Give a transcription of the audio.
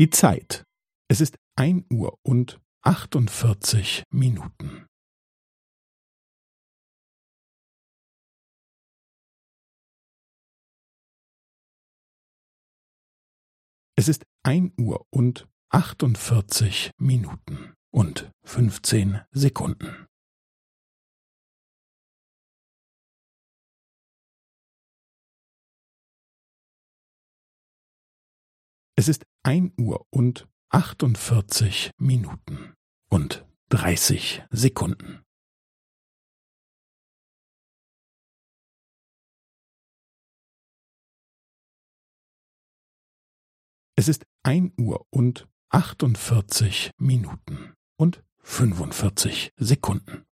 Die Zeit. Es ist ein Uhr und achtundvierzig Minuten. Es ist ein Uhr und achtundvierzig Minuten und fünfzehn Sekunden. Es ist ein Uhr und achtundvierzig Minuten und dreißig Sekunden. Es ist ein Uhr und achtundvierzig Minuten und fünfundvierzig Sekunden.